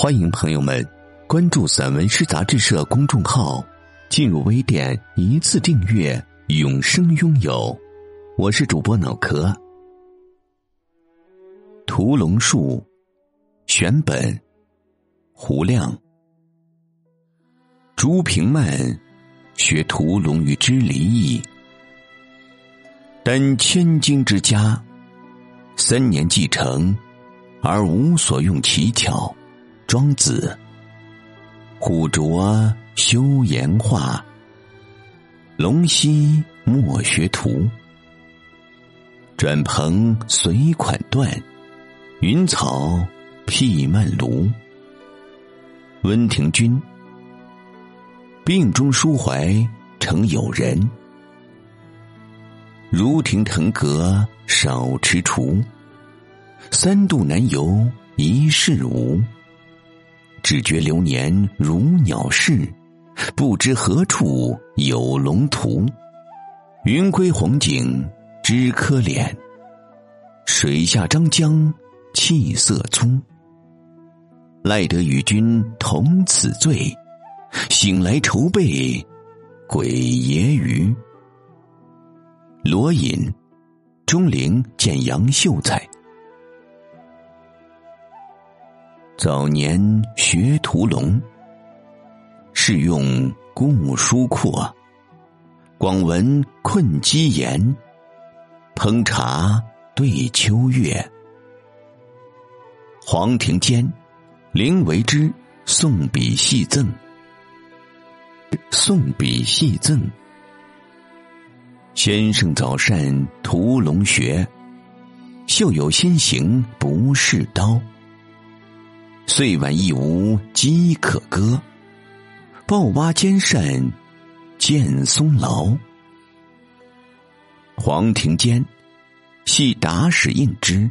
欢迎朋友们关注散文诗杂志社公众号，进入微店一次订阅，永生拥有。我是主播脑壳。屠龙术，选本，胡亮。朱平曼学屠龙与之离异，但千金之家，三年继承，而无所用其巧。庄子，虎拙修言画，龙溪莫学徒。转蓬随款断，云草辟漫庐。温庭筠，病中抒怀成友人。如庭腾阁少踟蹰，三度南游一世无。只觉流年如鸟逝，不知何处有龙图。云归红景知可怜，水下张江气色粗。赖得与君同此醉，醒来愁备鬼爷鱼。罗隐，钟灵见杨秀才。早年学屠龙，是用故书阔，广闻困鸡言，烹茶对秋月。黄庭坚，临为之送笔细赠，送笔细赠。先生早善屠龙学，秀有先行不是刀。岁晚亦无鸡可歌，抱蛙兼善见松劳。黄庭坚系达使应之。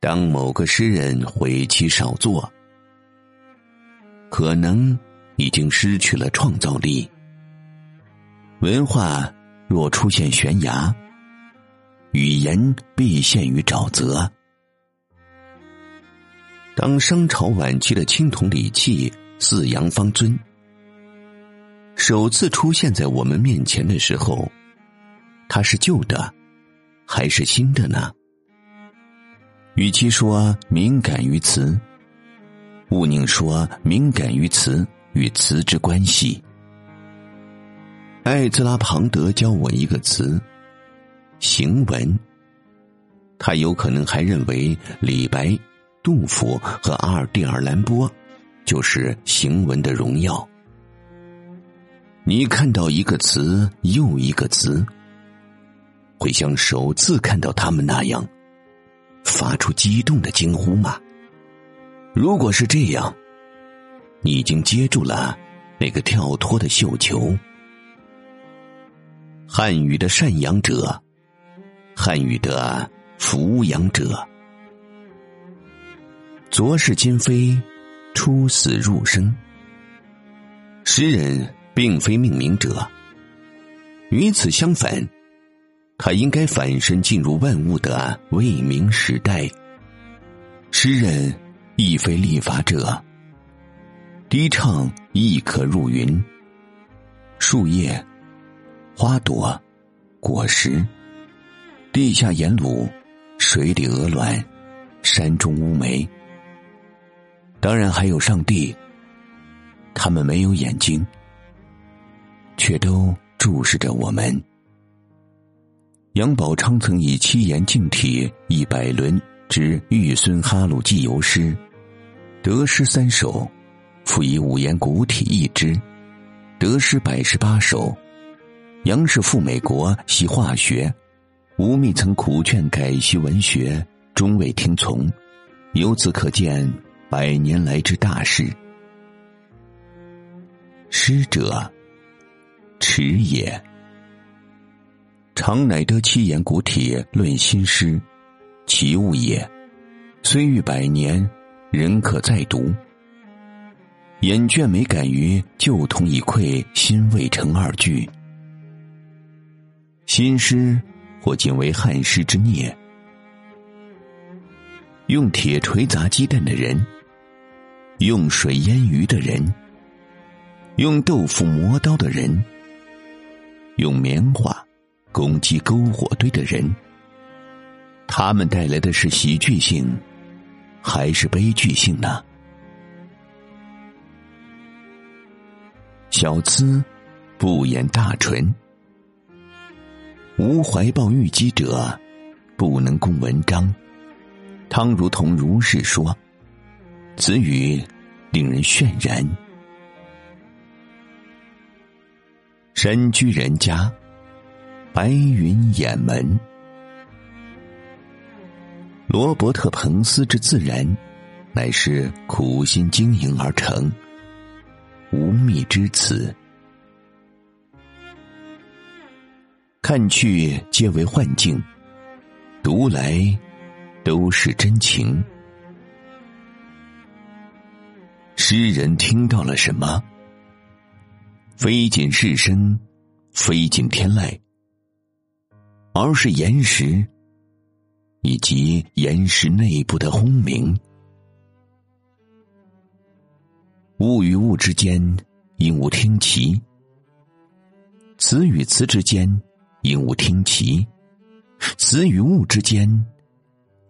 当某个诗人悔其少作，可能已经失去了创造力。文化若出现悬崖，语言必陷于沼泽。当商朝晚期的青铜礼器四羊方尊首次出现在我们面前的时候，它是旧的还是新的呢？与其说敏感于词，勿宁说敏感于词与词之关系。艾兹拉·庞德教我一个词“行文”，他有可能还认为李白。杜甫和阿尔蒂尔兰波，就是行文的荣耀。你看到一个词又一个词，会像首次看到他们那样，发出激动的惊呼吗？如果是这样，你已经接住了那个跳脱的绣球。汉语的赡养者，汉语的抚养者。昨是今非，出死入生。诗人并非命名者，与此相反，他应该反身进入万物的未明时代。诗人亦非立法者，低唱亦可入云。树叶、花朵、果实，地下盐卤，水里鹅卵，山中乌梅。当然还有上帝，他们没有眼睛，却都注视着我们。杨宝昌曾以七言净体一百轮之玉孙哈鲁记游诗，得诗三首，复以五言古体一之，得诗百十八首。杨氏赴美国习化学，吴宓曾苦劝改习文学，终未听从。由此可见。百年来之大事。师者，持也。常乃得七言古帖论新诗，其物也。虽逾百年，仍可再读。眼倦没感于旧同已溃，新未成二句。新诗或仅为汉诗之孽。用铁锤砸鸡蛋的人，用水腌鱼的人，用豆腐磨刀的人，用棉花攻击篝火堆的人，他们带来的是喜剧性，还是悲剧性呢？小资不言大纯，无怀抱玉姬者，不能供文章。汤如同如是说，词语令人渲然。身居人家，白云掩门。罗伯特·彭斯之自然，乃是苦心经营而成，无觅之词。看去皆为幻境，读来。都是真情。诗人听到了什么？非仅世声，非仅天籁，而是岩石以及岩石内部的轰鸣。物与物之间，应无听其；词与词之间，应无听其；词与物之间。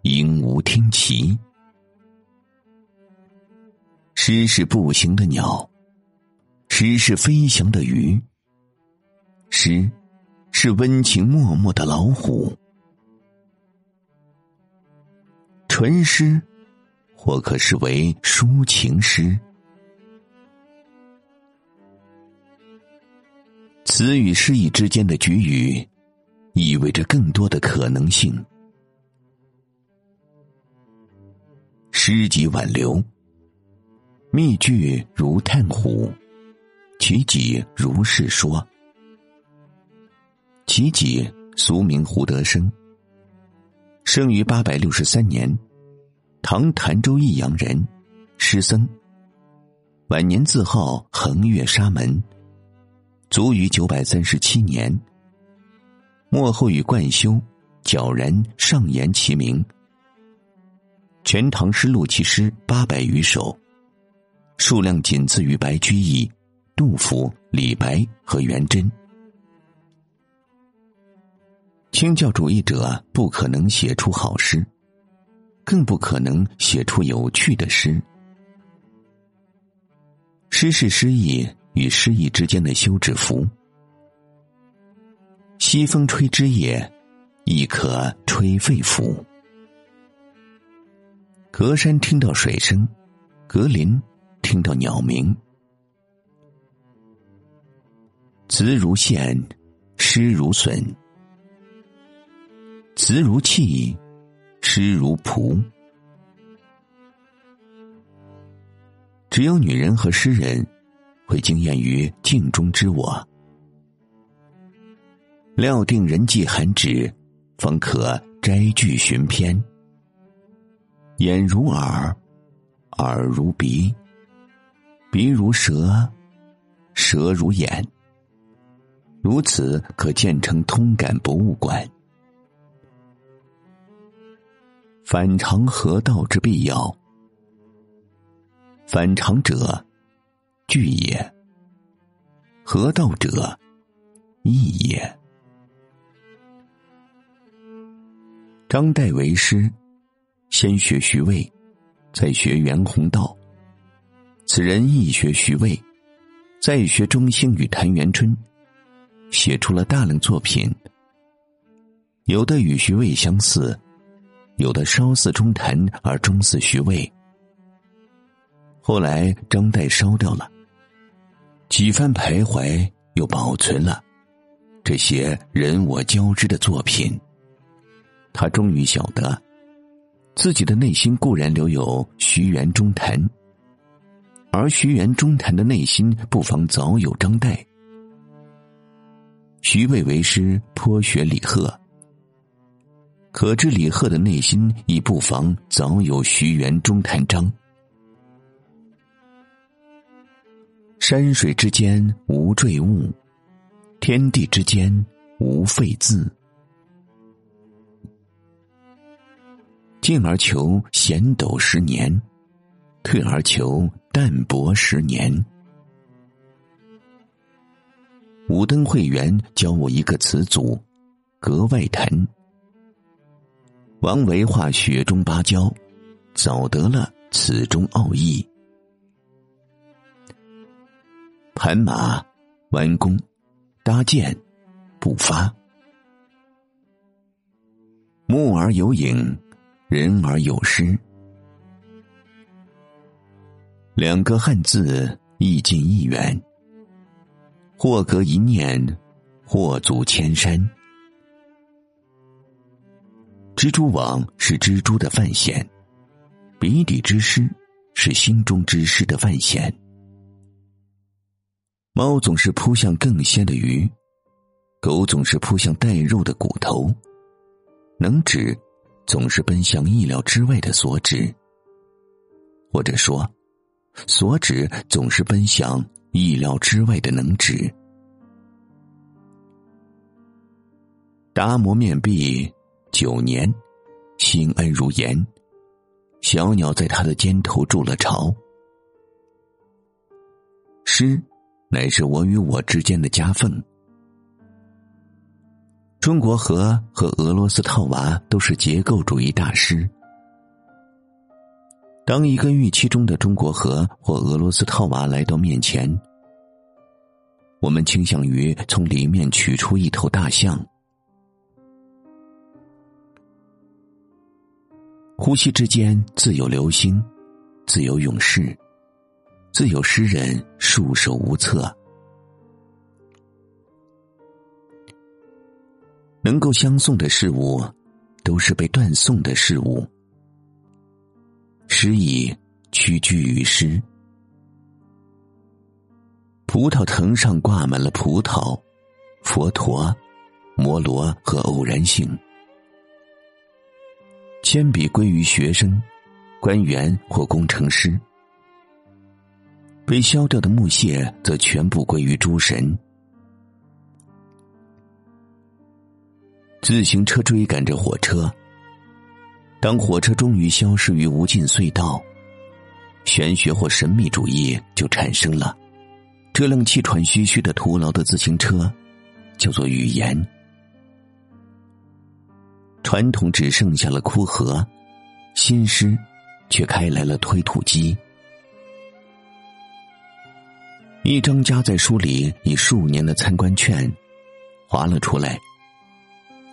应无听其，诗是步行的鸟，诗是飞翔的鱼，诗是温情脉脉的老虎。纯诗或可视为抒情诗，词与诗意之间的局语，意味着更多的可能性。诗集挽留，密句如探虎，其己如是说。其己俗名胡德生，生于八百六十三年，唐潭州益阳人，诗僧。晚年自号横岳沙门，卒于九百三十七年。末后与贯休、皎然上言其名。《全唐诗》录其诗八百余首，数量仅次于白居易、杜甫、李白和元稹。清教主义者不可能写出好诗，更不可能写出有趣的诗。诗是诗意与诗意之间的休止符。西风吹枝叶，亦可吹肺腑。隔山听到水声，隔林听到鸟鸣。词如线，诗如笋；词如泣，诗如蒲。只有女人和诗人会惊艳于镜中之我，料定人迹罕至，方可摘句寻篇。眼如耳，耳如鼻，鼻如舌，舌如眼。如此可建成通感博物馆。反常合道之必要，反常者，聚也；合道者，义也。张岱为师。先学徐渭，再学袁宏道。此人亦学徐渭，再学钟兴与谭元春，写出了大量作品。有的与徐渭相似，有的稍似钟谭而终似徐渭。后来张岱烧掉了，几番徘徊又保存了这些人我交织的作品。他终于晓得。自己的内心固然留有徐元中谭，而徐元中谈的内心不妨早有张岱。徐渭为师，颇学李贺，可知李贺的内心亦不妨早有徐元中谈章。山水之间无坠物，天地之间无废字。进而求贤斗十年，退而求淡泊十年。五灯会员教我一个词组，格外谈。王维画雪中芭蕉，早得了此中奥义。盘马，弯弓，搭箭，步发。木而有影，人而有诗。两个汉字，意近一远。或隔一念，或阻千山。蜘蛛网是蜘蛛的范闲，笔底之诗是心中之诗的范闲。猫总是扑向更鲜的鱼，狗总是扑向带肉的骨头，能指总是奔向意料之外的所指，或者说，所指总是奔向。意料之外的能指，达摩面壁九年，心安如岩。小鸟在他的肩头筑了巢。诗，乃是我与我之间的夹缝。中国河和俄罗斯套娃都是结构主义大师。当一个预期中的中国河或俄罗斯套娃来到面前，我们倾向于从里面取出一头大象。呼吸之间自有流星，自有勇士，自有诗人束手无策。能够相送的事物，都是被断送的事物。诗以屈居于诗。葡萄藤上挂满了葡萄、佛陀、摩罗和偶然性。铅笔归于学生、官员或工程师，被削掉的木屑则全部归于诸神。自行车追赶着火车，当火车终于消失于无尽隧道，玄学或神秘主义就产生了。这辆气喘吁吁的徒劳的自行车，叫做语言。传统只剩下了枯荷，新诗却开来了推土机。一张夹在书里已数年的参观券，划了出来，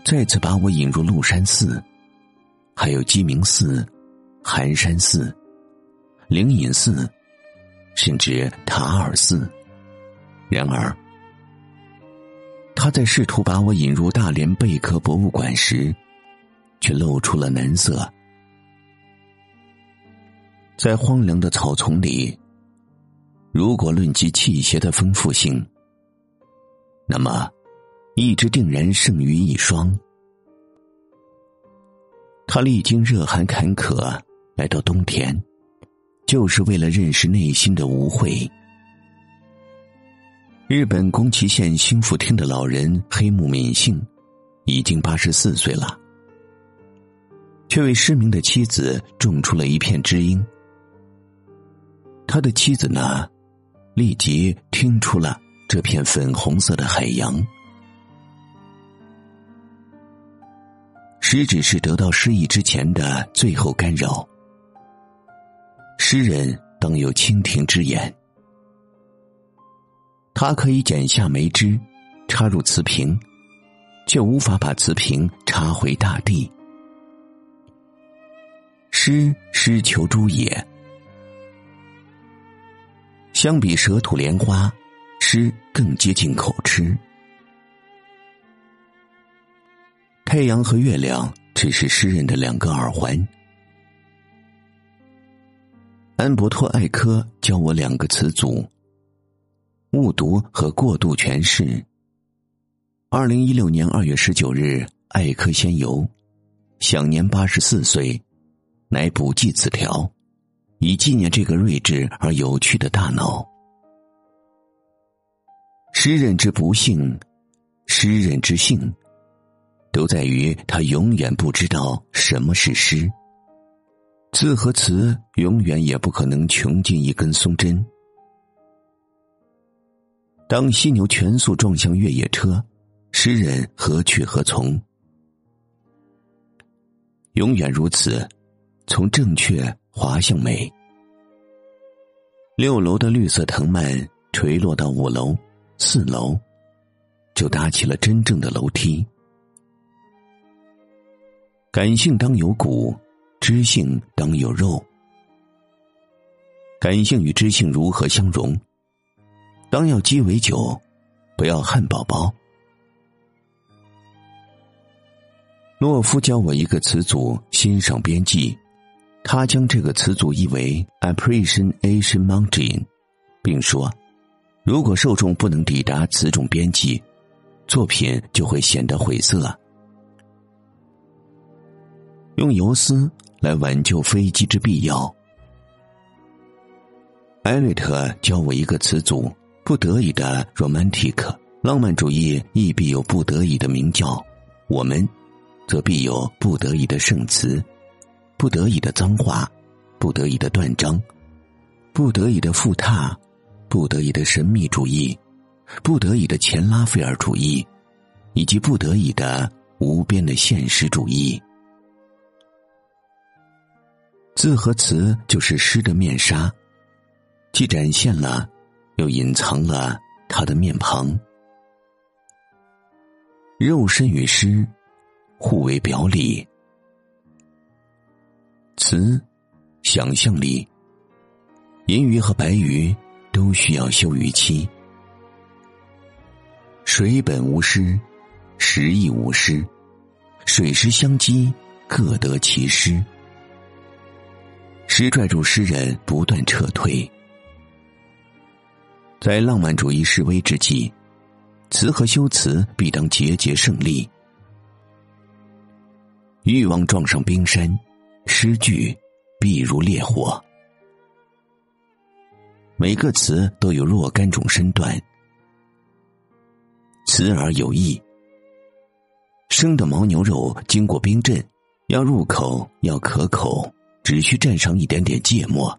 再次把我引入鹿山寺，还有鸡鸣寺、寒山寺、灵隐寺，甚至塔尔寺。然而，他在试图把我引入大连贝壳博物馆时，却露出了难色。在荒凉的草丛里，如果论及气血的丰富性，那么一只定然胜于一双。他历经热寒坎坷来到冬天，就是为了认识内心的无悔。日本宫崎县新富町的老人黑木敏幸，已经八十四岁了，却为失明的妻子种出了一片知音。他的妻子呢，立即听出了这片粉红色的海洋。诗只是得到诗意之前的最后干扰。诗人当有蜻蜓之眼。他可以剪下梅枝，插入瓷瓶，却无法把瓷瓶插回大地。诗诗求诸也，相比蛇吐莲花，诗更接近口吃。太阳和月亮只是诗人的两个耳环，安伯托·艾科教我两个词组：误读和过度诠释。二零一六年二月十九日，艾科仙游，享年八十四岁，乃补记此条，以纪念这个睿智而有趣的大脑。诗人之不幸，诗人之幸，都在于他永远不知道什么是诗。字和词永远也不可能穷尽一根松针。当犀牛全速撞向越野车，诗人何去何从？永远如此，从正确滑向美。六楼的绿色藤蔓垂落到五楼、四楼，就搭起了真正的楼梯。感性当有骨。知性当有肉，感性与知性如何相融？当要鸡尾酒，不要汉堡包。洛夫教我一个词组“欣赏边际”，他将这个词组译为 “appreciation mountain”，并说：“如果受众不能抵达此种边际，作品就会显得晦涩。”用游丝。来挽救飞机之必要。艾瑞特教我一个词组：不得已的 romantic 浪漫主义亦必有不得已的名教，我们则必有不得已的圣词，不得已的脏话，不得已的断章，不得已的复踏，不得已的神秘主义，不得已的前拉斐尔主义，以及不得已的无边的现实主义。字和词就是诗的面纱，既展现了，又隐藏了他的面庞。肉身与诗互为表里，词想象力，银鱼和白鱼都需要休渔期。水本无诗，时亦无诗，水石相击，各得其诗。诗拽住诗人不断撤退，在浪漫主义示威之际，词和修辞必当节节胜利。欲望撞上冰山，诗句必如烈火。每个词都有若干种身段，词而有意。生的牦牛肉经过冰镇，要入口，要可口。只需蘸上一点点芥末，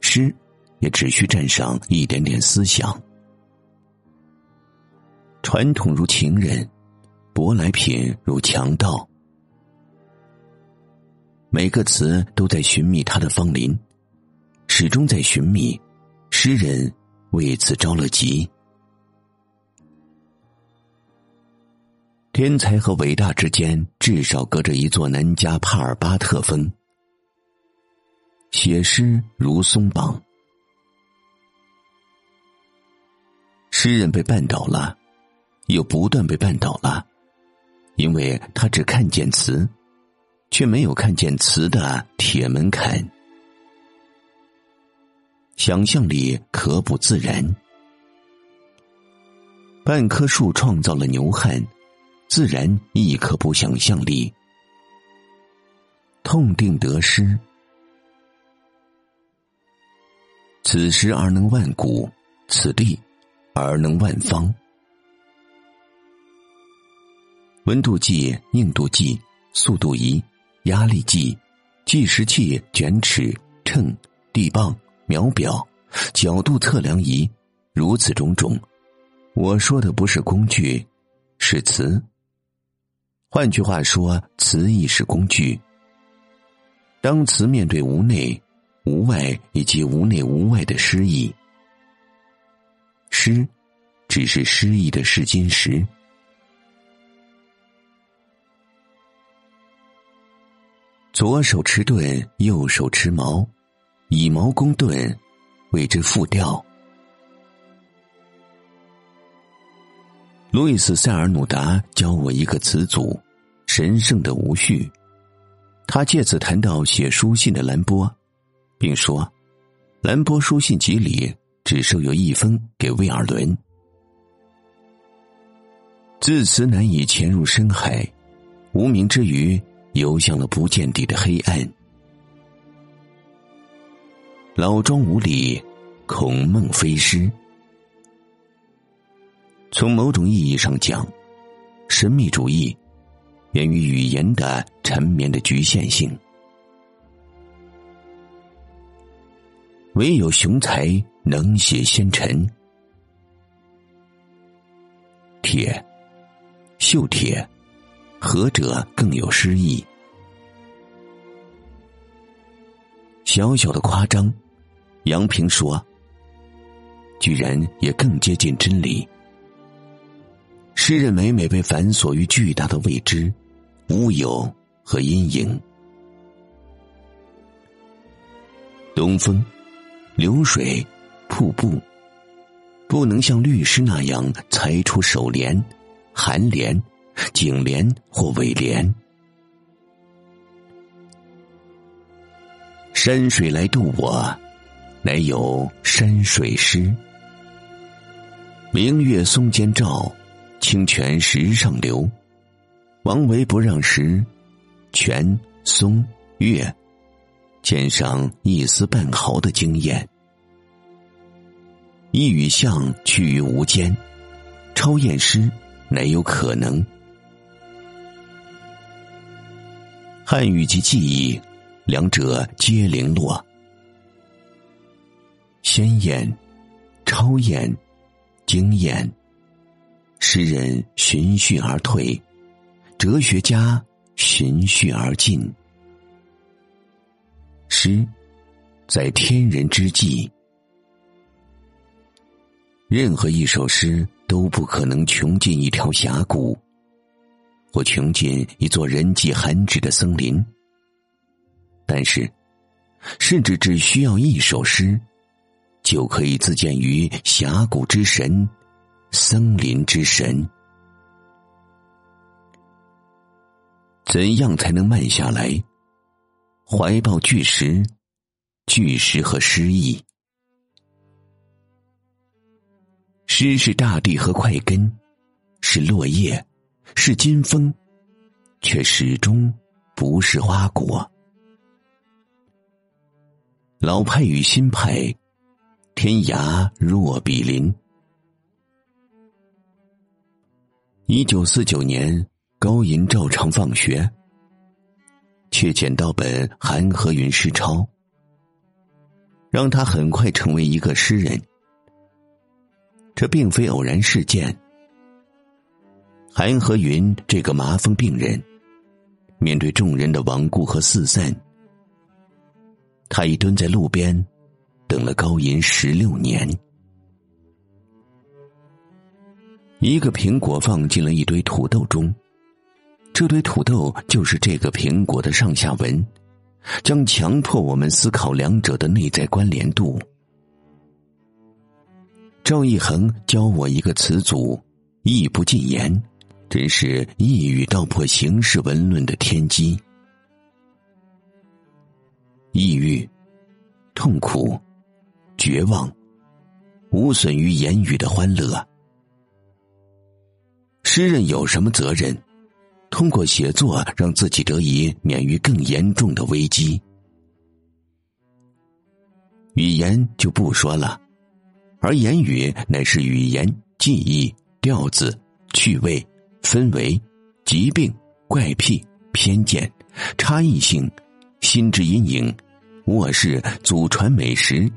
诗也只需蘸上一点点思想。传统如情人，舶来品如强盗。每个词都在寻觅它的芳邻，始终在寻觅。诗人为此着了急。天才和伟大之间，至少隔着一座南加帕尔巴特峰。写诗如松绑，诗人被绊倒了，又不断被绊倒了，因为他只看见词，却没有看见词的铁门槛。想象力可不自然，半棵树创造了牛汉，自然亦可不想象力。痛定得失。此时而能万古，此地而能万方。温度计、硬度计、速度仪、压力计、计时器、卷尺、秤、地磅、秒表、角度测量仪，如此种种。我说的不是工具，是词。换句话说，词亦是工具。当词面对无内。无外以及无内无外的诗意，诗只是诗意的试金石。左手持盾，右手持矛，以矛攻盾，谓之复调。路易斯·塞尔努达教我一个词组：神圣的无序。他借此谈到写书信的兰波。并说，兰波书信集里只收有一封给威尔伦。自此难以潜入深海，无名之鱼游向了不见底的黑暗。老庄无里，孔孟飞失。从某种意义上讲，神秘主义源于语言的缠绵的局限性。唯有雄才能写仙尘，铁，锈铁，何者更有诗意？小小的夸张。杨平说：“居然也更接近真理。诗人每每被反锁于巨大的未知、乌有和阴影。东风、流水、瀑布，不能像律师那样裁出首联、颔联、颈联或尾联。山水来渡我。”乃有山水诗，明月松间照，清泉石上流。王维不让石、泉、松、月添上一丝半毫的经验。一语象去于无间，超验诗乃有可能。汉语及记忆，两者皆零落。鲜艳、超验、经验，诗人循序而退，哲学家循序而进。诗，在天人之际，任何一首诗都不可能穷尽一条峡谷，或穷尽一座人迹罕至的森林。但是，甚至只需要一首诗。就可以自建于峡谷之神、森林之神。怎样才能慢下来，怀抱巨石、巨石和诗意？诗是大地和块根，是落叶，是金风，却始终不是花果。老派与新派。天涯若比邻。一九四九年，高银照常放学，却捡到本《韩和云诗钞》，让他很快成为一个诗人。这并非偶然事件。韩和云这个麻风病人，面对众人的罔顾和四散，他已蹲在路边。等了高银十六年，一个苹果放进了一堆土豆中，这堆土豆就是这个苹果的上下文，将强迫我们思考两者的内在关联度。赵一恒教我一个词组，意不尽言，真是一语道破形式文论的天机。抑郁，痛苦。绝望，无损于言语的欢乐。诗人有什么责任？通过写作让自己得以免于更严重的危机。语言就不说了，而言语乃是语言、记忆、调子、趣味、氛围、疾病、怪癖、偏见、差异性、心之阴影、卧室祖传美食。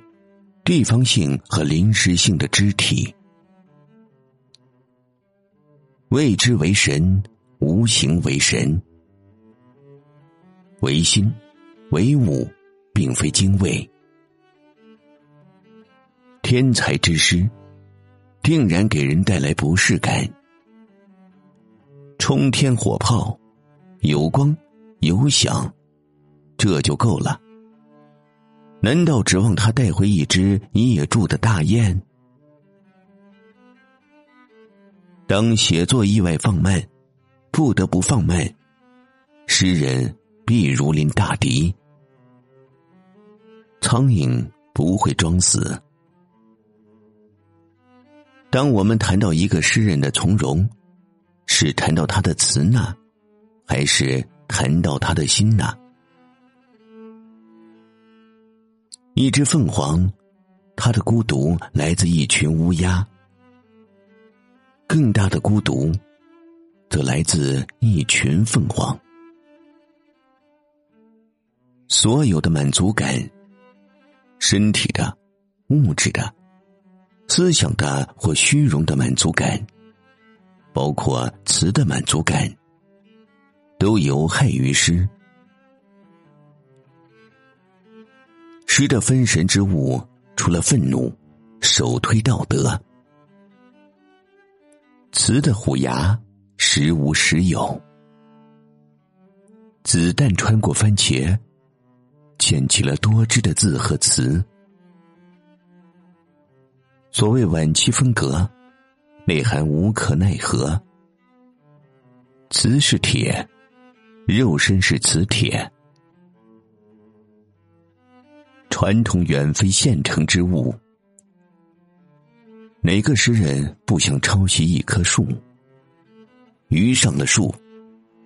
地方性和临时性的肢体，未知为神，无形为神，唯心，唯物，并非精卫。天才之师，定然给人带来不适感。冲天火炮，有光，有响，这就够了。难道指望他带回一只野住的大雁？当写作意外放慢，不得不放慢，诗人必如临大敌。苍蝇不会装死。当我们谈到一个诗人的从容，是谈到他的词呢，还是谈到他的心呢？一只凤凰，它的孤独来自一群乌鸦；更大的孤独，则来自一群凤凰。所有的满足感，身体的、物质的、思想的或虚荣的满足感，包括词的满足感，都有害于诗。诗的分神之物，除了愤怒，首推道德；词的虎牙，时无时有。子弹穿过番茄，溅起了多汁的字和词。所谓晚期风格，内涵无可奈何。瓷是铁，肉身是磁铁。传统远非现成之物。哪个诗人不想抄袭一棵树？鱼上了树，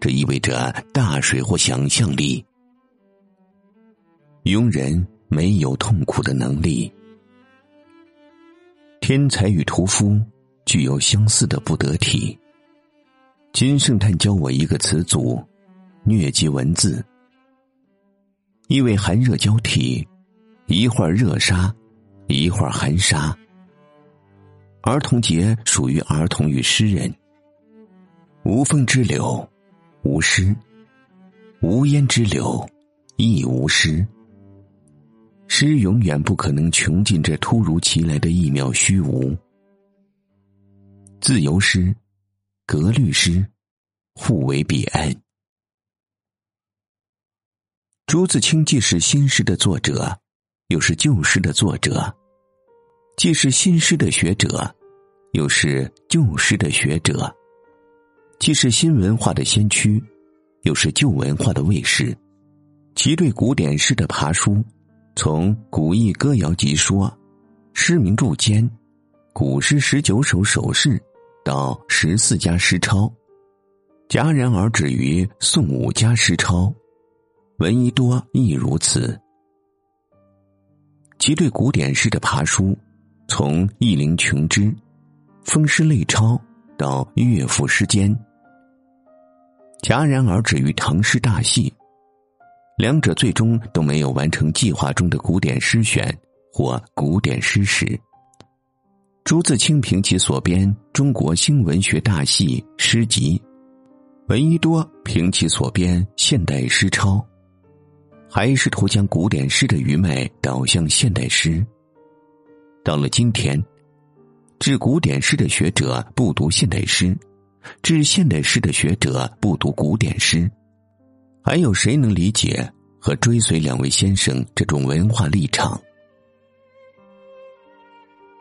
这意味着大水或想象力。庸人没有痛苦的能力。天才与屠夫具有相似的不得体。金圣叹教我一个词组：疟疾文字，因为寒热交替。一会儿热沙，一会儿寒沙。儿童节属于儿童与诗人。无风之柳，无诗；无烟之柳，亦无诗。诗永远不可能穷尽这突如其来的一秒虚无。自由诗、格律诗，互为彼岸。朱自清既是新诗的作者。又是旧诗的作者，既是新诗的学者，又是旧诗的学者；既是新文化的先驱，又是旧文化的卫士。其对古典诗的爬书，从《古意歌谣集说》《诗名注笺》《古诗十九首首释》到十四家诗抄，戛然而止于宋五家诗抄，闻一多亦如此。其对古典诗的爬书，从《意林琼枝》《风诗类钞》到《乐府诗间》，戛然而止于唐诗大戏，两者最终都没有完成计划中的古典诗选或古典诗史。朱自清凭其所编《中国新文学大系》诗集，闻一多凭其所编《现代诗钞》。还试图将古典诗的余脉导向现代诗。到了今天，治古典诗的学者不读现代诗，治现代诗的学者不读古典诗，还有谁能理解和追随两位先生这种文化立场？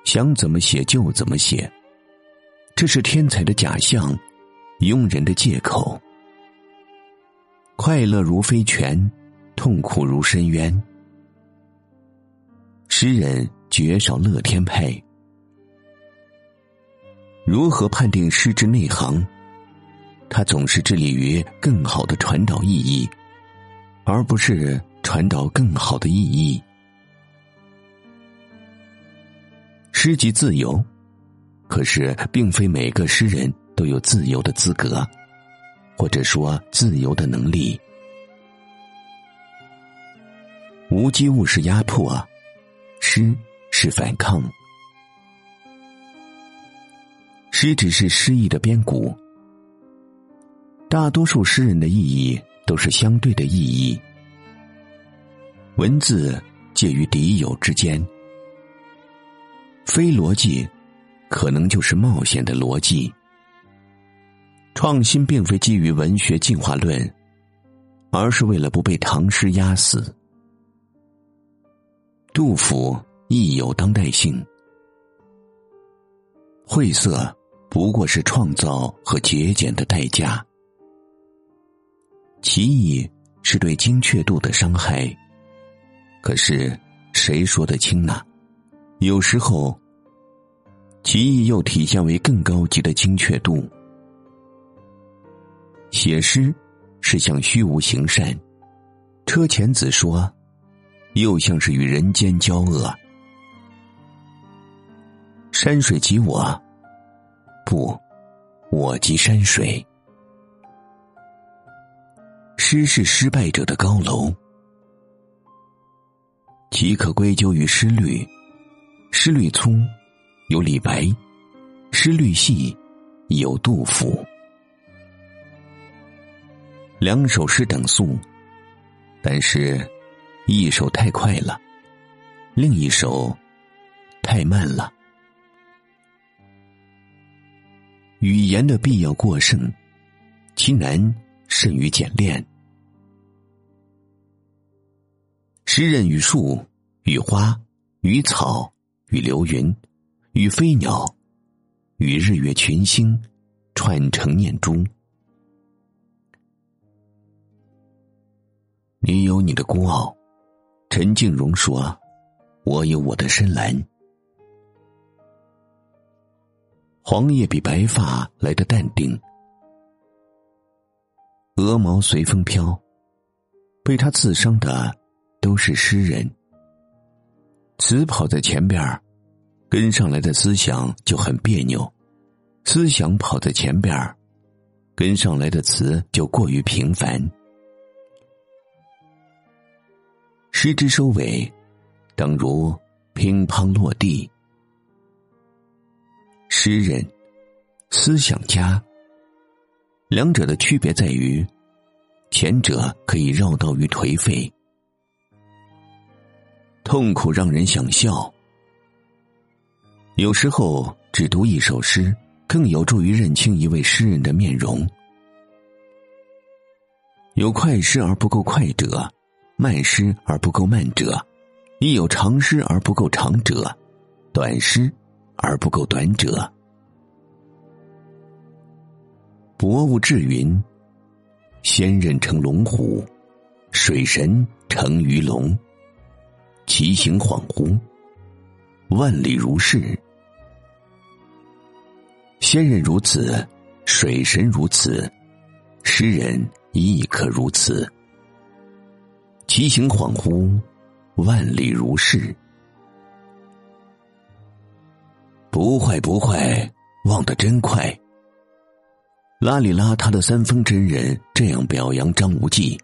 想怎么写就怎么写，这是天才的假象，庸人的借口。快乐如飞泉。痛苦如深渊，诗人绝少乐天派。如何判定诗之内行？他总是致力于更好的传导意义，而不是传导更好的意义。诗集自由，可是并非每个诗人都有自由的资格，或者说自由的能力。无机物是压迫，诗是反抗。诗只是诗意的边谷。大多数诗人的意义都是相对的意义，文字介于敌友之间。非逻辑，可能就是冒险的逻辑。创新并非基于文学进化论，而是为了不被唐诗压死。杜甫亦有当代性，晦涩不过是创造和节俭的代价，奇异是对精确度的伤害。可是谁说得清呢？有时候，其意又体现为更高级的精确度。写诗是向虚无行善，车前子说，又像是与人间交恶。山水即我，不，我即山水。诗是失败者的高楼，岂可归咎于诗律？诗律粗，有李白；诗律细，有杜甫。两首诗等速，但是，一首太快了，另一首太慢了。语言的必要过剩，其难甚于简练。诗人与树、与花、与草、与流云、与飞鸟、与日月群星串成念珠。你有你的孤傲，陈静荣说：“我有我的深蓝。”黄叶比白发来的淡定，鹅毛随风飘，被他刺伤的都是诗人。词跑在前边跟上来的思想就很别扭；思想跑在前边跟上来的词就过于平凡。诗之收尾，等如乒乓落地。诗人、思想家，两者的区别在于，前者可以绕道于颓废，痛苦让人想笑。有时候，只读一首诗，更有助于认清一位诗人的面容。有快诗而不够快者。慢诗而不够慢者，亦有长诗而不够长者，短诗而不够短者。薄雾至云，仙人乘龙虎，水神乘鱼龙。其形恍惚，万里如是。仙人如此，水神如此，诗人亦可如此。其形恍惚，万里如是。不坏不坏，忘得真快。邋里邋遢的三丰真人这样表扬张无忌，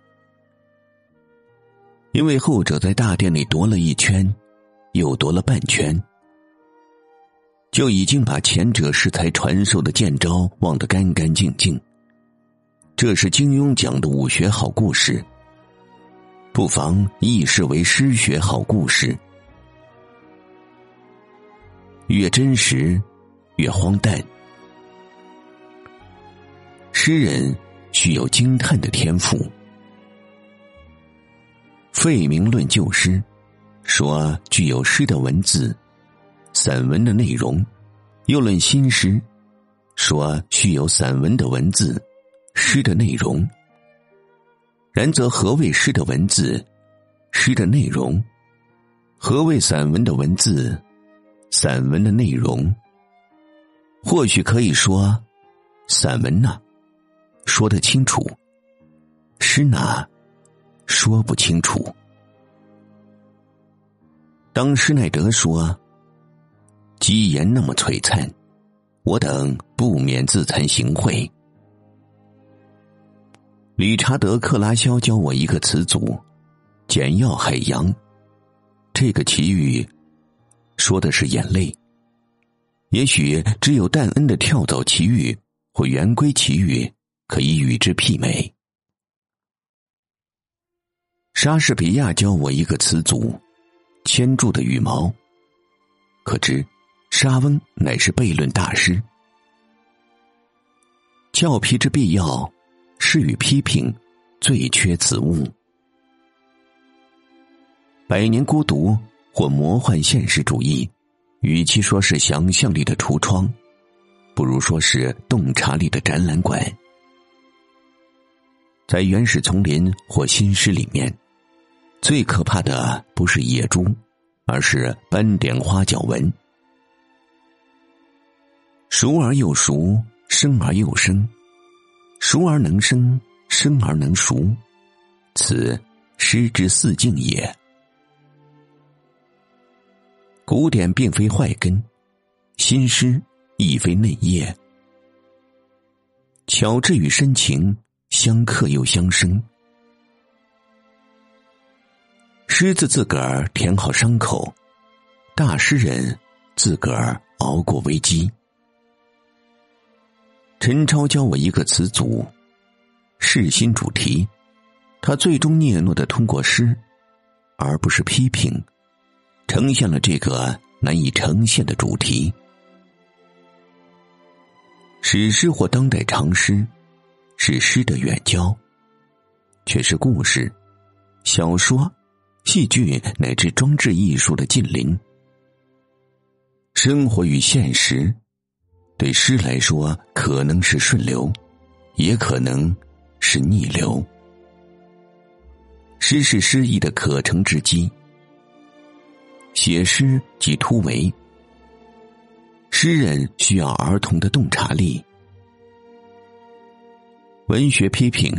因为后者在大殿里踱了一圈，又踱了半圈，就已经把前者适才传授的剑招忘得干干净净。这是金庸讲的武学好故事。不妨亦视为诗学好故事，越真实，越荒诞。诗人具有惊叹的天赋。费明论旧诗，说具有诗的文字、散文的内容；又论新诗，说具有散文的文字、诗的内容。然则，何谓诗的文字？诗的内容？何谓散文的文字？散文的内容？或许可以说，散文呢，说得清楚；诗呢，说不清楚。当施耐德说：“鸡言那么璀璨，我等不免自惭形秽。”理查德·克拉肖教我一个词组，“简要海洋”。这个奇遇，说的是眼泪。也许只有戴恩的跳蚤奇遇或圆规奇遇可以与之媲美。莎士比亚教我一个词组，“牵住的羽毛”。可知，莎翁乃是悖论大师。教皮之必要。是与批评，最缺此物。百年孤独或魔幻现实主义，与其说是想象力的橱窗，不如说是洞察力的展览馆。在原始丛林或新诗里面，最可怕的不是野猪，而是斑点花角纹。熟而又熟，生而又生，熟而能生，生而能熟，此诗之四境也。古典并非坏根，新诗亦非嫩叶，巧智与深情相克又相生。狮子自个儿填好伤口，大诗人自个儿熬过危机。陈超教我一个词组“世心主题”，他最终嗫嚅的通过诗，而不是批评。呈现了这个难以呈现的主题。史诗或当代长诗，是诗的远交，却是故事、小说、戏剧乃至装置艺术的近邻。生活与现实，对诗来说可能是顺流，也可能是逆流。诗是诗意的可乘之机。写诗即突围，诗人需要儿童的洞察力。文学批评，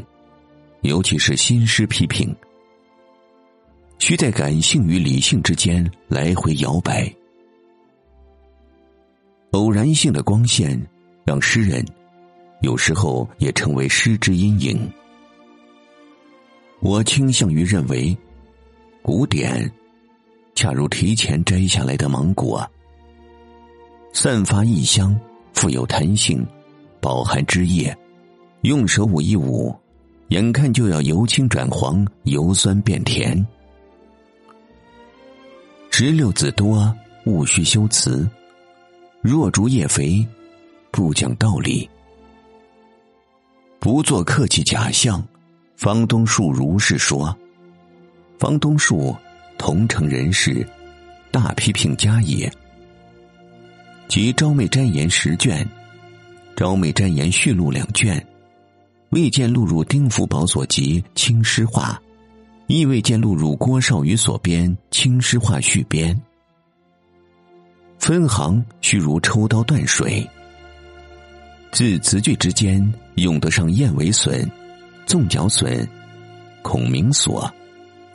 尤其是新诗批评，需在感性与理性之间来回摇摆。偶然性的光线，让诗人有时候也成为诗之阴影。我倾向于认为，古典。恰如提前摘下来的芒果，散发异香，富有弹性，饱含汁液，用手捂一捂，眼看就要由青转黄，由酸变甜。石榴籽多，勿需修辞；若竹叶肥，不讲道理。不做客气假象，方东树如是说。方东树。同城人士，大批评家也。及《昭媚瞻言》十卷，《昭媚瞻言续录》两卷，未见录入丁福宝所集《清诗话》，亦未见录入郭绍宇所编《清诗话续编》。分行须如抽刀断水，字词句之间用得上燕尾笋、纵角笋、孔明锁。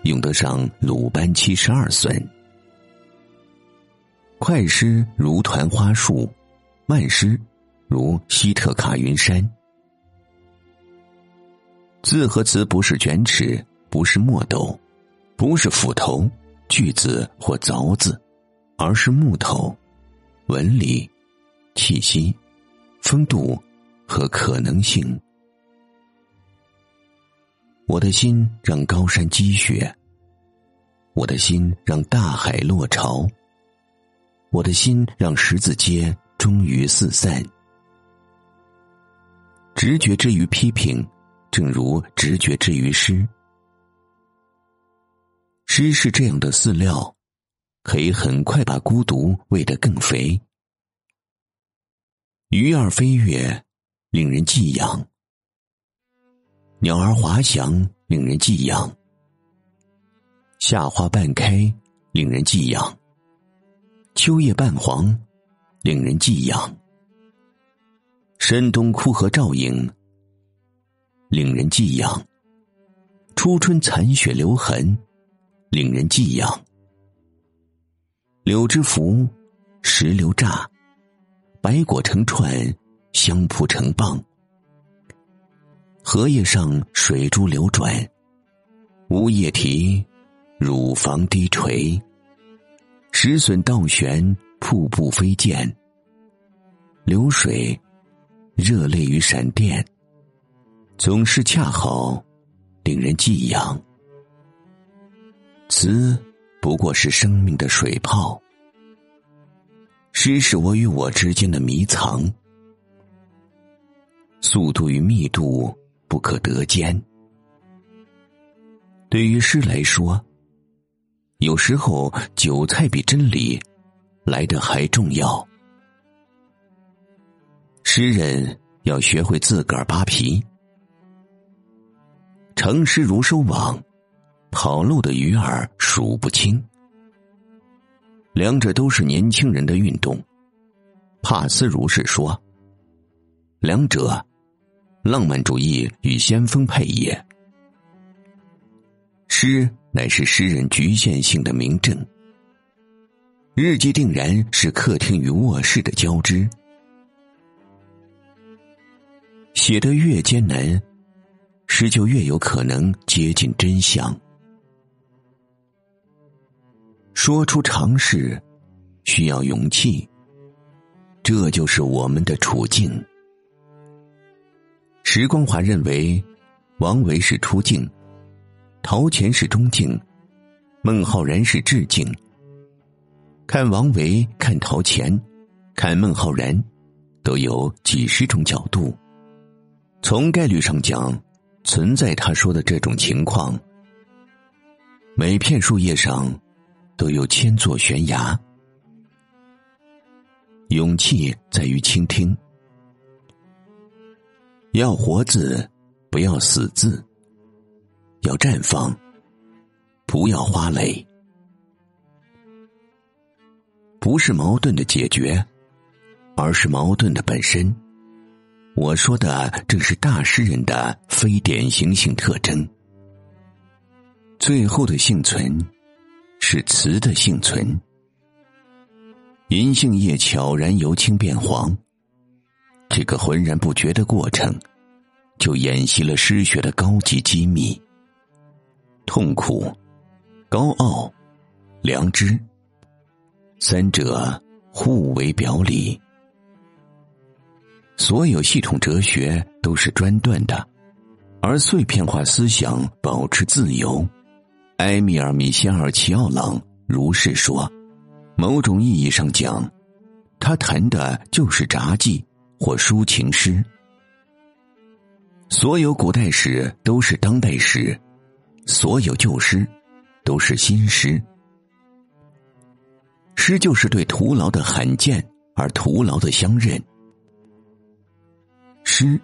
用得上鲁班七十二笋，快诗如团花树，慢诗如西特卡云山。字和词不是卷尺，不是墨斗，不是斧头、锯子或凿子，而是木头、纹理、气息、风度和可能性。我的心让高山积雪，我的心让大海落潮，我的心让十字街终于四散。直觉之于批评，正如直觉之于诗。诗是这样的饲料，可以很快把孤独喂得更肥。鱼儿飞跃，令人寄养。鸟儿滑翔，令人寄养；夏花半开，令人寄养；秋叶半黄，令人寄养；深冬枯荷照影，令人寄养；初春残雪留痕，令人寄养；柳枝拂，石榴炸，白果成串，香蒲成棒。荷叶上水珠流转，乌叶啼，乳房低垂，石笋倒悬，瀑布飞溅。流水，热泪与闪电，总是恰好，令人寄养。词不过是生命的水泡，诗是我与我之间的迷藏，速度与密度。不可得兼。对于诗来说，有时候韭菜比真理来的还重要。诗人要学会自个儿扒皮。成诗如收网，跑路的鱼儿数不清。两者都是年轻人的运动。帕斯如是说。两者，浪漫主义与先锋派也。诗乃是诗人局限性的明证。日记定然是客厅与卧室的交织。写得越艰难，诗就越有可能接近真相。说出常识，需要勇气。这就是我们的处境。石光华认为，王维是出境，陶潜是中境，孟浩然是致敬。看王维，看陶潜，看孟浩然，都有几十种角度。从概率上讲，存在他说的这种情况。每片树叶上都有千座悬崖。勇气在于倾听，要活字，不要死字；要绽放，不要花蕾。不是矛盾的解决，而是矛盾的本身。我说的正是大诗人的非典型性特征。最后的幸存，是词的幸存。银杏叶悄然由青变黄，这个浑然不觉的过程，就演习了诗学的高级机密。痛苦、高傲、良知。三者互为表里，所有系统哲学都是专断的，而碎片化思想保持自由。埃米尔·米歇尔·齐奥朗如是说：“某种意义上讲，他谈的就是札记或抒情诗。所有古代史都是当代史，所有旧诗都是新诗。”诗就是对徒劳的罕见而徒劳的相认。诗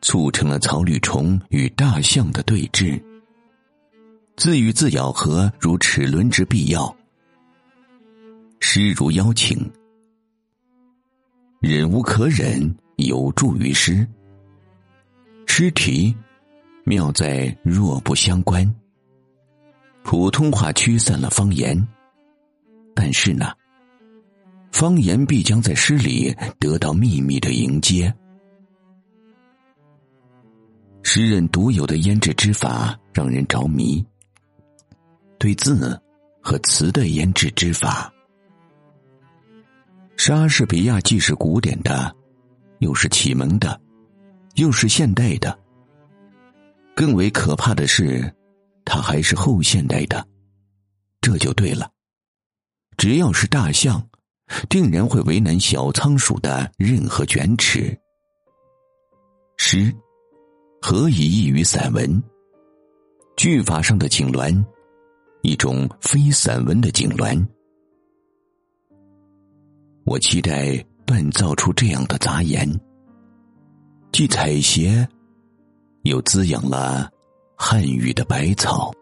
促成了草履虫与大象的对峙。字与字咬合如齿轮之必要。诗如邀请，忍无可忍有助于诗。诗题妙在若不相关。普通话驱散了方言。但是呢，方言必将在诗里得到秘密的迎接。诗人独有的腌制之法让人着迷。对字和词的腌制之法，莎士比亚既是古典的，又是启蒙的，又是现代的。更为可怕的是，他还是后现代的，这就对了。只要是大象，定然会为难小仓鼠的任何卷尺。诗何以异于散文？句法上的痉挛，一种非散文的痉挛。我期待锻造出这样的杂言，既采撷，又滋养了汉语的百草。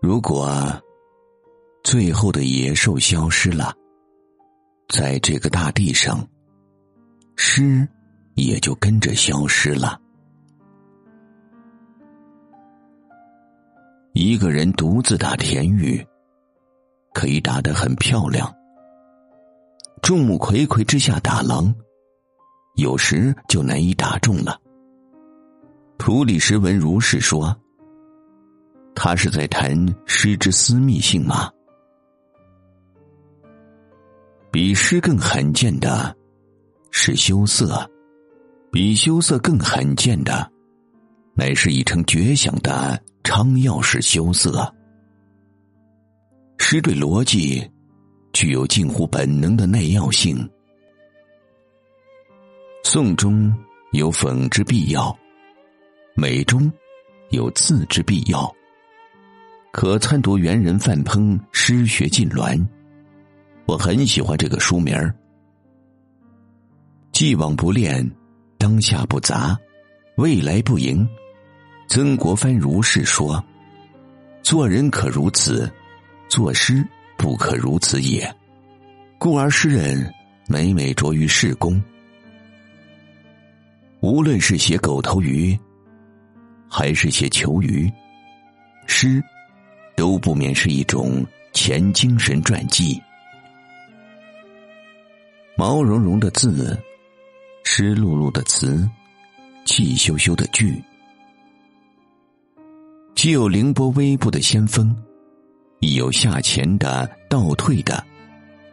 如果。最后的野兽消失了，在这个大地上，诗也就跟着消失了。一个人独自打田玉，可以打得很漂亮；众目睽睽之下打狼，有时就难以打中了。图里什文如是说，他是在谈诗之私密性吗？比诗更罕见的，是羞涩；比羞涩更罕见的，乃是已成绝响的昌耀式羞涩。诗对逻辑具有近乎本能的耐药性。宋中有讽之必要，美中有刺之必要。可参读元人范烹《诗学尽览》。我很喜欢这个书名儿。既往不恋，当下不杂，未来不迎。曾国藩如是说：做人可如此，作诗不可如此也。故而诗人每每着于事功。无论是写狗头鱼，还是写求鱼，诗都不免是一种前精神传记。毛茸茸的字，湿漉漉的词，气咻咻的句。既有凌波微步的先锋，亦有下潜的倒退的，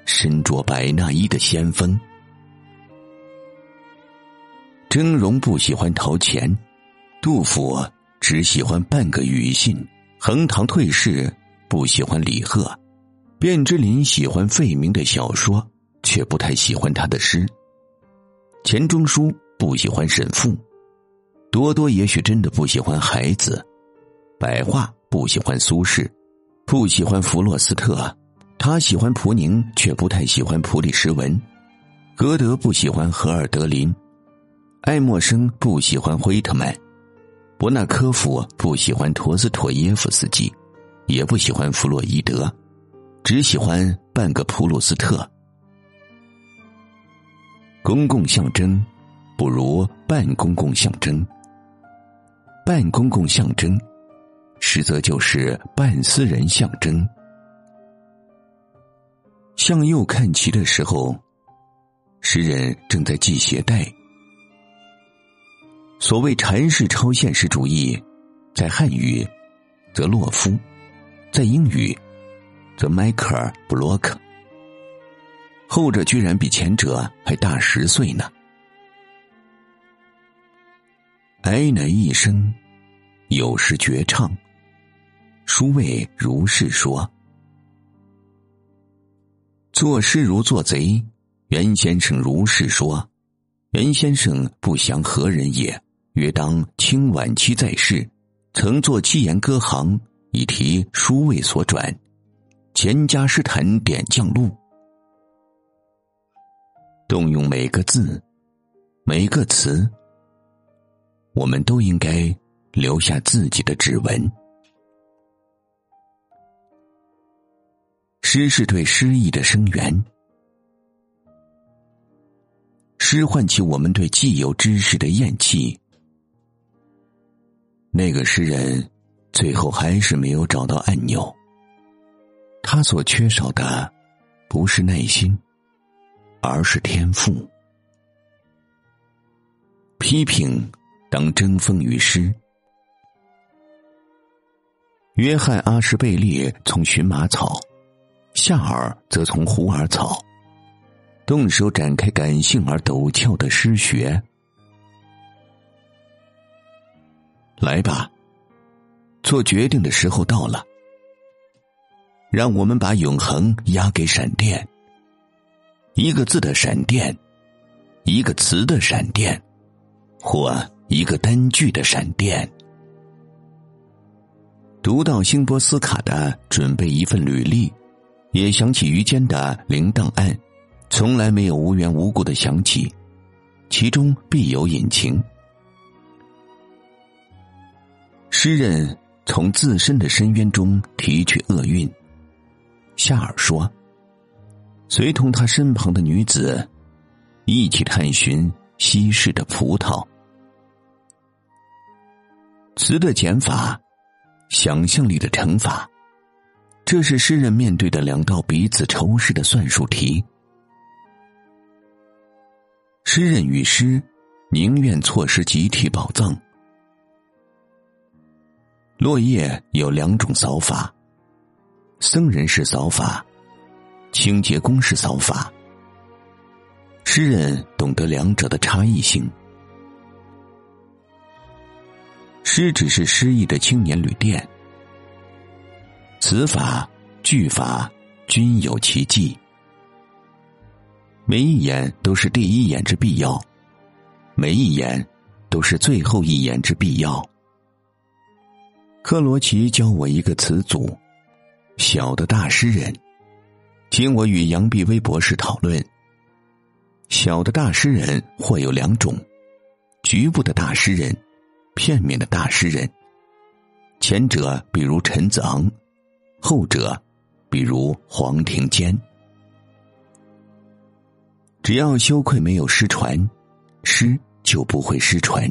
身着白衲衣的先锋。峥嵘不喜欢陶潜，杜甫只喜欢半个庾信；横塘退士不喜欢李贺，卞之琳喜欢费明的小说，却不太喜欢他的诗。钱钟书不喜欢沈复，多多也许真的不喜欢孩子。白话不喜欢苏轼，不喜欢弗洛斯特，他喜欢普宁，却不太喜欢普里什文。歌德不喜欢荷尔德林，爱默生不喜欢惠特曼，伯纳科夫不喜欢陀思妥耶夫斯基，也不喜欢弗洛伊德，只喜欢半个普鲁斯特。公共象征不如半公共象征，半公共象征。实则就是半私人象征。向右看齐的时候，诗人正在系鞋带。所谓禅式超现实主义，在汉语则洛夫，在英语则迈克尔·布洛克。后者居然比前者还大十岁呢。哀乃一生，有时绝唱。书谓如是说：“作诗如做贼。”袁先生如是说。袁先生不详何人也，约当清晚期在世，曾作七言歌行，以题书位所转。钱家诗坛点将录，动用每个字，每个词，我们都应该留下自己的指纹。诗是对诗意的声源，诗唤起我们对既有知识的厌弃。那个诗人最后还是没有找到按钮。他所缺少的不是耐心，而是天赋。批评当争锋于诗。约翰·阿什贝利从荨麻草。夏尔则从胡尔草动手展开感性而陡峭的诗学。来吧，做决定的时候到了。让我们把永恒押给闪电。一个字的闪电，一个词的闪电，或一个单句的闪电。读到辛波斯卡的，准备一份履历。也想起于坚的铃铛案，从来没有无缘无故的想起，其中必有隐情。诗人从自身的深渊中提取厄运。夏尔说：“随同他身旁的女子，一起探寻稀世的葡萄。词的减法，想象力的乘法。”这是诗人面对的两道彼此仇视的算术题。诗人与诗，宁愿错失集体宝藏。落叶有两种扫法：僧人式扫法，清洁工式扫法。诗人懂得两者的差异性。诗只是诗意的青年旅店。词法、句法均有其迹，每一眼都是第一眼之必要，每一眼都是最后一眼之必要。克罗齐教我一个词组：小的大诗人。听我与杨碧薇博士讨论，小的大诗人或有两种：局部的大诗人，片面的大诗人。前者比如陈子昂。后者，比如黄庭坚。只要羞愧没有失传，诗就不会失传。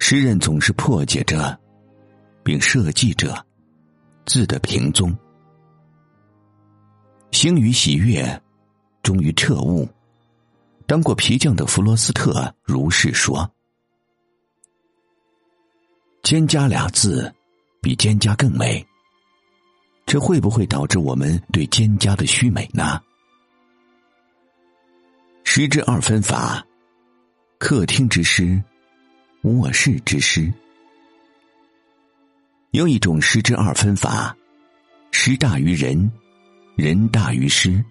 诗人总是破解着，并设计着字的平踪。兴于喜悦，终于彻悟。当过皮匠的弗罗斯特如是说：“蒹葭俩字，比蒹葭更美。”这会不会导致我们对蒹葭的虚美呢？诗之二分法：客厅之诗，卧室之诗。又一种诗之二分法：诗大于人，人大于诗。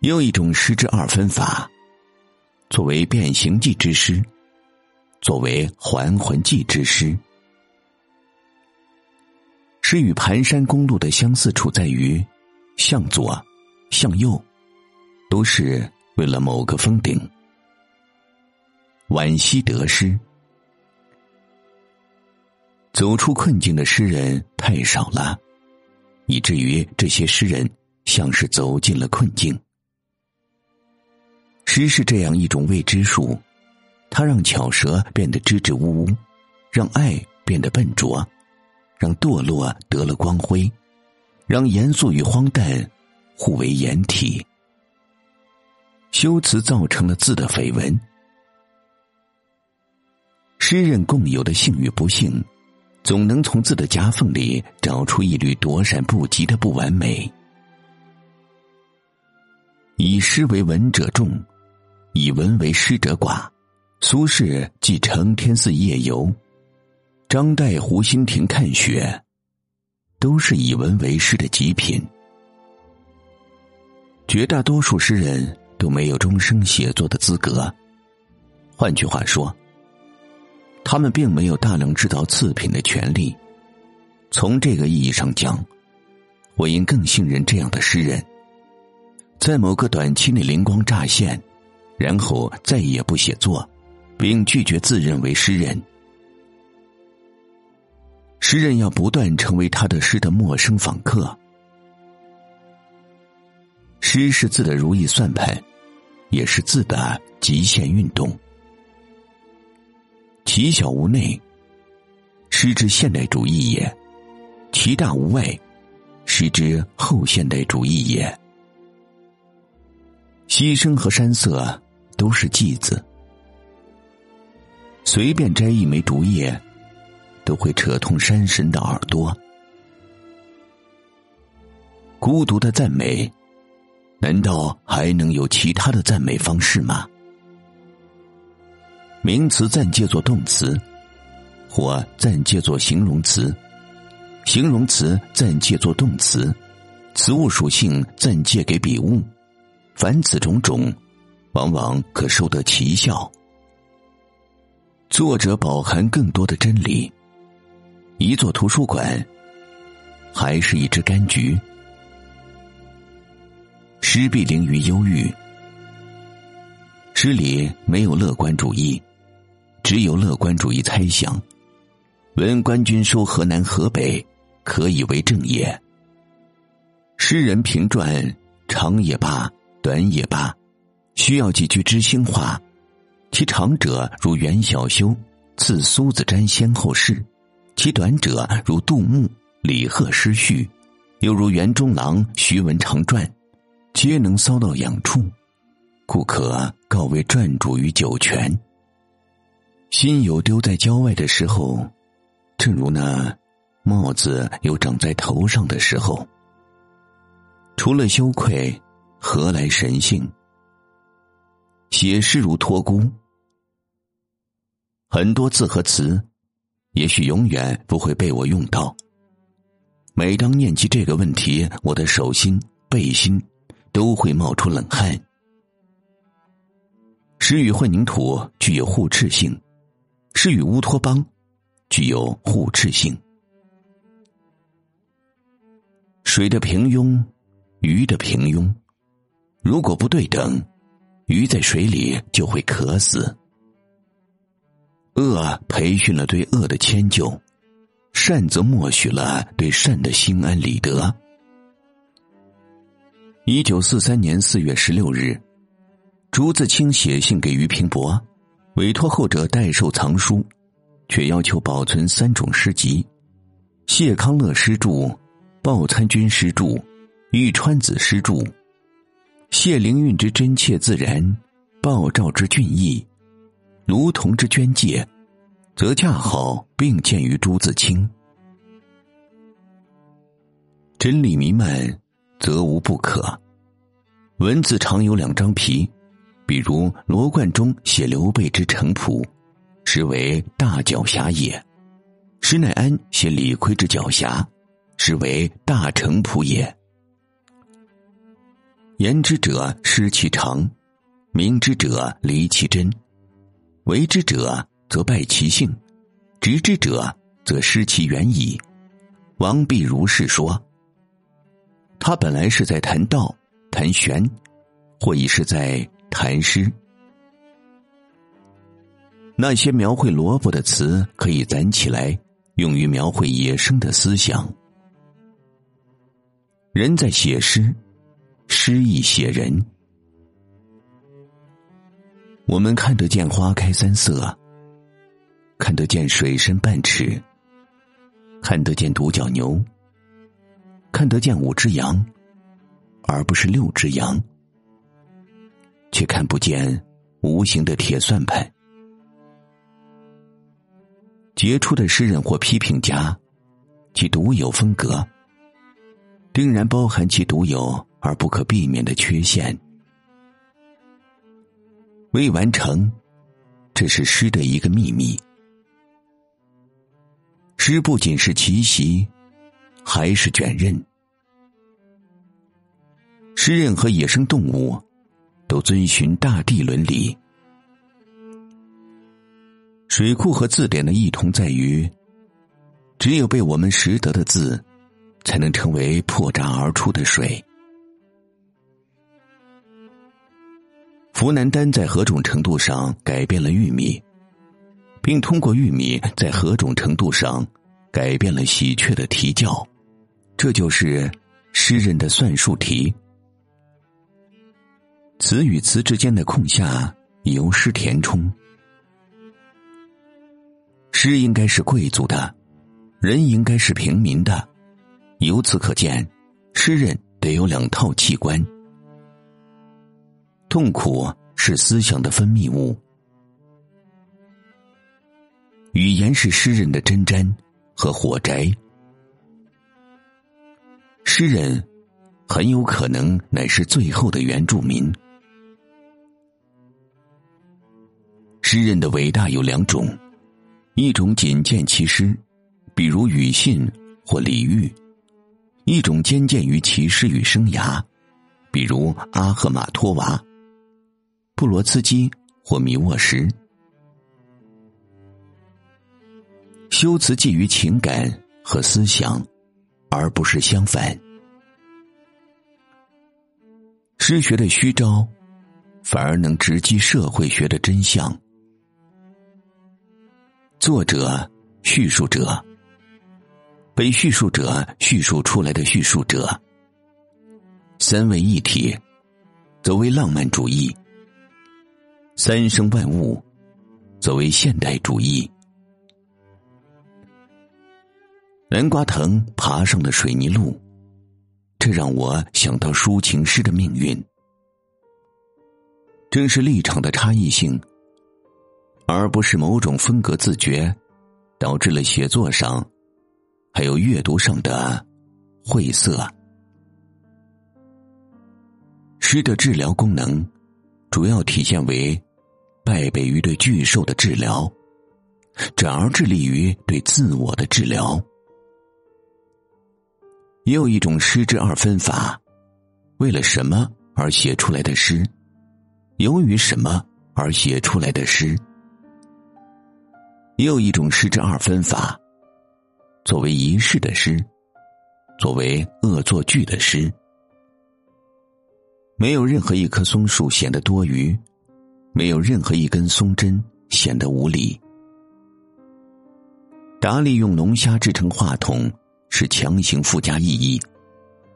又一种诗之二分法：作为变形记之诗，作为还魂记之诗。诗与盘山公路的相似处在于，向左，向右。都是为了某个峰顶。惋惜得失，走出困境的诗人太少了，以至于这些诗人像是走进了困境。诗是这样一种未知数，它让巧舌变得支支吾吾，让爱变得笨拙，让堕落得了光辉，让严肃与荒诞互为掩体。修辞造成了字的绯闻。诗人共有的幸与不幸，总能从字的夹缝里找出一缕躲闪不及的不完美。以诗为文者众，以文为诗者寡。苏轼继承天寺夜游，张岱湖心亭看雪，都是以文为诗的极品。绝大多数诗人。都没有终生写作的资格。换句话说，他们并没有大量制造次品的权利。从这个意义上讲，我应更信任这样的诗人，在某个短期内灵光乍现，然后再也不写作，并拒绝自认为诗人。诗人要不断成为他的诗的陌生访客。诗是字的如意算盘，也是字的极限运动。其小无内，诗之现代主义也；其大无外，诗之后现代主义也。溪声和山色都是迹子，随便摘一枚竹叶，都会扯痛山神的耳朵。孤独的赞美。难道还能有其他的赞美方式吗？名词暂借作动词，或暂借作形容词，形容词暂借作动词，词物属性暂借给笔物，凡此种种，往往可收得奇效。作者饱含更多的真理。一座图书馆，还是一只柑橘。诗必凌于忧郁，诗里没有乐观主义，只有乐观主义猜想。闻官军收河南河北，可以为正也。诗人评传，长也罢，短也罢，需要几句知心话。其长者如袁小修赐苏子瞻先后事，其短者如杜牧李贺诗序，又如袁中郎徐文长传。皆能骚到痒处，故可告为传主于九泉。心有丢在郊外的时候，正如那帽子有长在头上的时候。除了羞愧，何来神性？写诗如托孤，很多字和词，也许永远不会被我用到。每当念及这个问题，我的手心、背心。都会冒出冷汗。诗与混凝土具有互斥性，诗与乌托邦具有互斥性。水的平庸，鱼的平庸，如果不对等，鱼在水里就会渴死。恶培训了对恶的迁就，善则默许了对善的心安理得。一九四三年四月十六日，朱自清写信给俞平伯，委托后者代收藏书，却要求保存三种诗集：谢康乐诗注、鲍参军诗注、玉川子诗注。谢灵运之真切自然，鲍照之俊逸，卢仝之娟介，则恰好并见于朱自清。真理弥漫，则无不可。文字常有两张皮，比如罗贯中写刘备之城濮，实为大狡黠也；施耐庵写李逵之狡黠，实为大城濮也。言之者失其常，明之者离其真，为之者则败其性，执之者则失其原矣。王弼如是说。他本来是在谈道、谈玄，或已是在谈诗。那些描绘萝卜的词，可以攒起来，用于描绘野生的思想。人在写诗。诗意写人，我们看得见花开三色，看得见水深半尺，看得见独角牛，看得见五只羊，而不是六只羊，却看不见无形的铁算盘。杰出的诗人或批评家，其独有风格，定然包含其独有。而不可避免的缺陷，未完成，这是诗的一个秘密。诗不仅是奇袭，还是卷刃。诗人和野生动物都遵循大地伦理。水库和字典的异同在于，只有被我们识得的字，才能成为破绽而出的水。福南丹在何种程度上改变了玉米，并通过玉米在何种程度上改变了喜鹊的啼叫？这就是诗人的算术题。词与词之间的空下由诗填充。诗应该是贵族的，人应该是平民的。由此可见，诗人得有两套器官。痛苦是思想的分泌物，语言是诗人的针毡和火柴。诗人很有可能乃是最后的原住民。诗人的伟大有两种，一种仅见其诗，比如庾信或李煜；一种兼见于其诗与生涯，比如阿赫玛托娃。布罗茨基或米沃什，修辞基于情感和思想，而不是相反。诗学的虚招，反而能直击社会学的真相。作者、叙述者、被叙述者叙述出来的叙述者，三位一体，则为浪漫主义。三生万物，作为现代主义。南瓜藤爬上了水泥路，这让我想到抒情诗的命运。正是立场的差异性，而不是某种风格自觉，导致了写作上，还有阅读上的晦涩。诗的治疗功能。主要体现为败北于对巨兽的治疗，转而致力于对自我的治疗。也有一种诗之二分法：为了什么而写出来的诗，由于什么而写出来的诗。也有一种诗之二分法：作为仪式的诗，作为恶作剧的诗。没有任何一棵松树显得多余，没有任何一根松针显得无力。达利用龙虾制成话筒，是强行附加意义；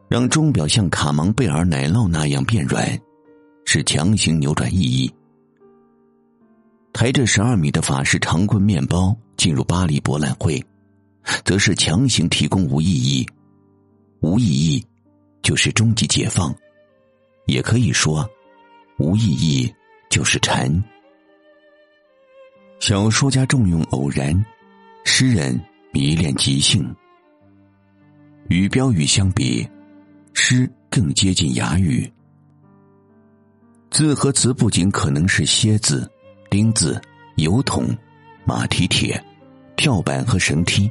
让钟表像卡蒙贝尔奶酪那样变软，是强行扭转意义。抬着十二米的法式长棍面包进入巴黎博览会，则是强行提供无意义。无意义，就是终极解放。也可以说，无意义就是禅。小说家重用偶然。诗人迷恋即兴，与标语相比，诗更接近哑语。字和词不仅可能是蝎子、钉子、油桶、马蹄铁、跳板和绳梯，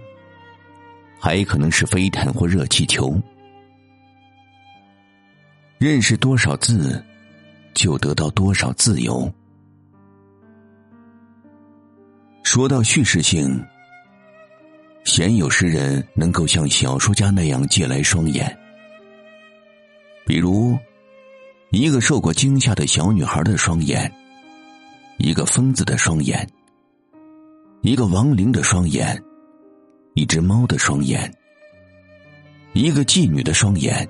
还可能是飞毯或热气球。认识多少字，就得到多少自由。说到叙事性。鲜有诗人能够像小说家那样借来双眼，比如一个受过惊吓的小女孩的双眼，一个疯子的双眼，一个亡灵的双眼，一只猫的双眼，一个妓女的双眼，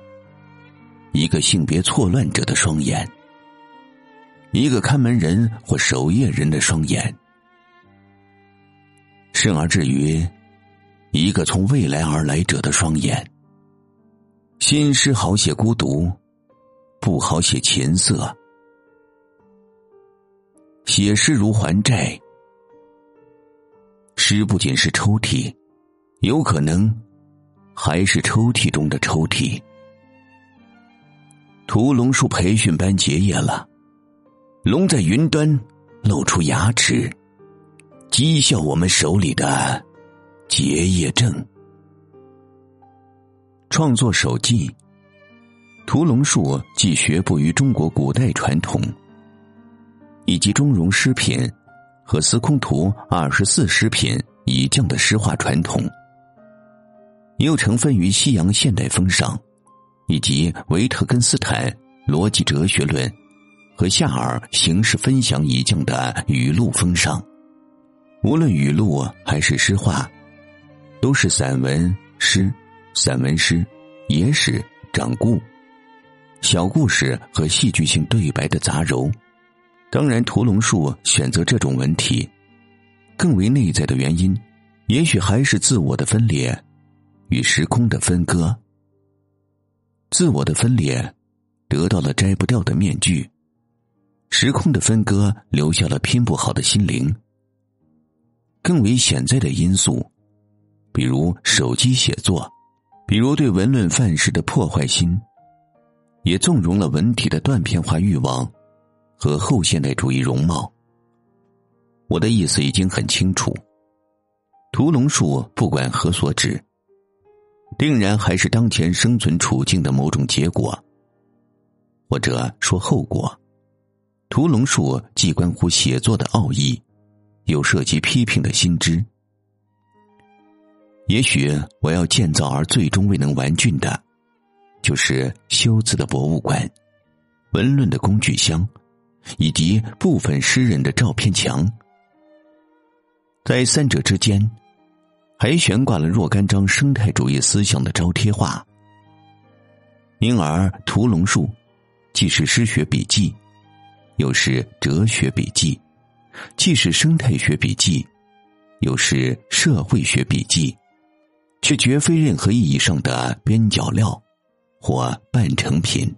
一个性别错乱者的双眼，一个看门人或守夜人的双眼，甚而至于。一个从未来而来者的双眼。新诗好写孤独，不好写琴瑟。写诗如还债，诗不仅是抽屉，有可能还是抽屉中的抽屉。屠龙术培训班结业了，龙在云端露出牙齿，讥笑我们手里的。结业证，创作手记。屠龙术既学步于中国古代传统，以及中庸诗品和司空图二十四诗品以降的诗画传统，又成分于西洋现代风尚，以及维特根斯坦逻辑哲学论和夏尔形式分享已降的语录风尚。无论语录还是诗画。都是散文诗、散文诗、野史、掌故、小故事和戏剧性对白的杂糅。当然，屠龙术选择这种文体，更为内在的原因，也许还是自我的分裂与时空的分割。自我的分裂得到了摘不掉的面具，时空的分割留下了拼不好的心灵。更为潜在的因素。比如手机写作，比如对文论范式的破坏心，也纵容了文体的断片化欲望和后现代主义容貌。我的意思已经很清楚，屠龙术不管何所指，定然还是当前生存处境的某种结果，或者说后果。屠龙术既关乎写作的奥义，又涉及批评的心知。也许我要建造而最终未能完竣的，就是修辞的博物馆、文论的工具箱，以及部分诗人的照片墙。在三者之间，还悬挂了若干张生态主义思想的招贴画。因而，屠龙术既是诗学笔记，又是哲学笔记；既是生态学笔记，又是社会学笔记。却绝非任何意义上的边角料或半成品。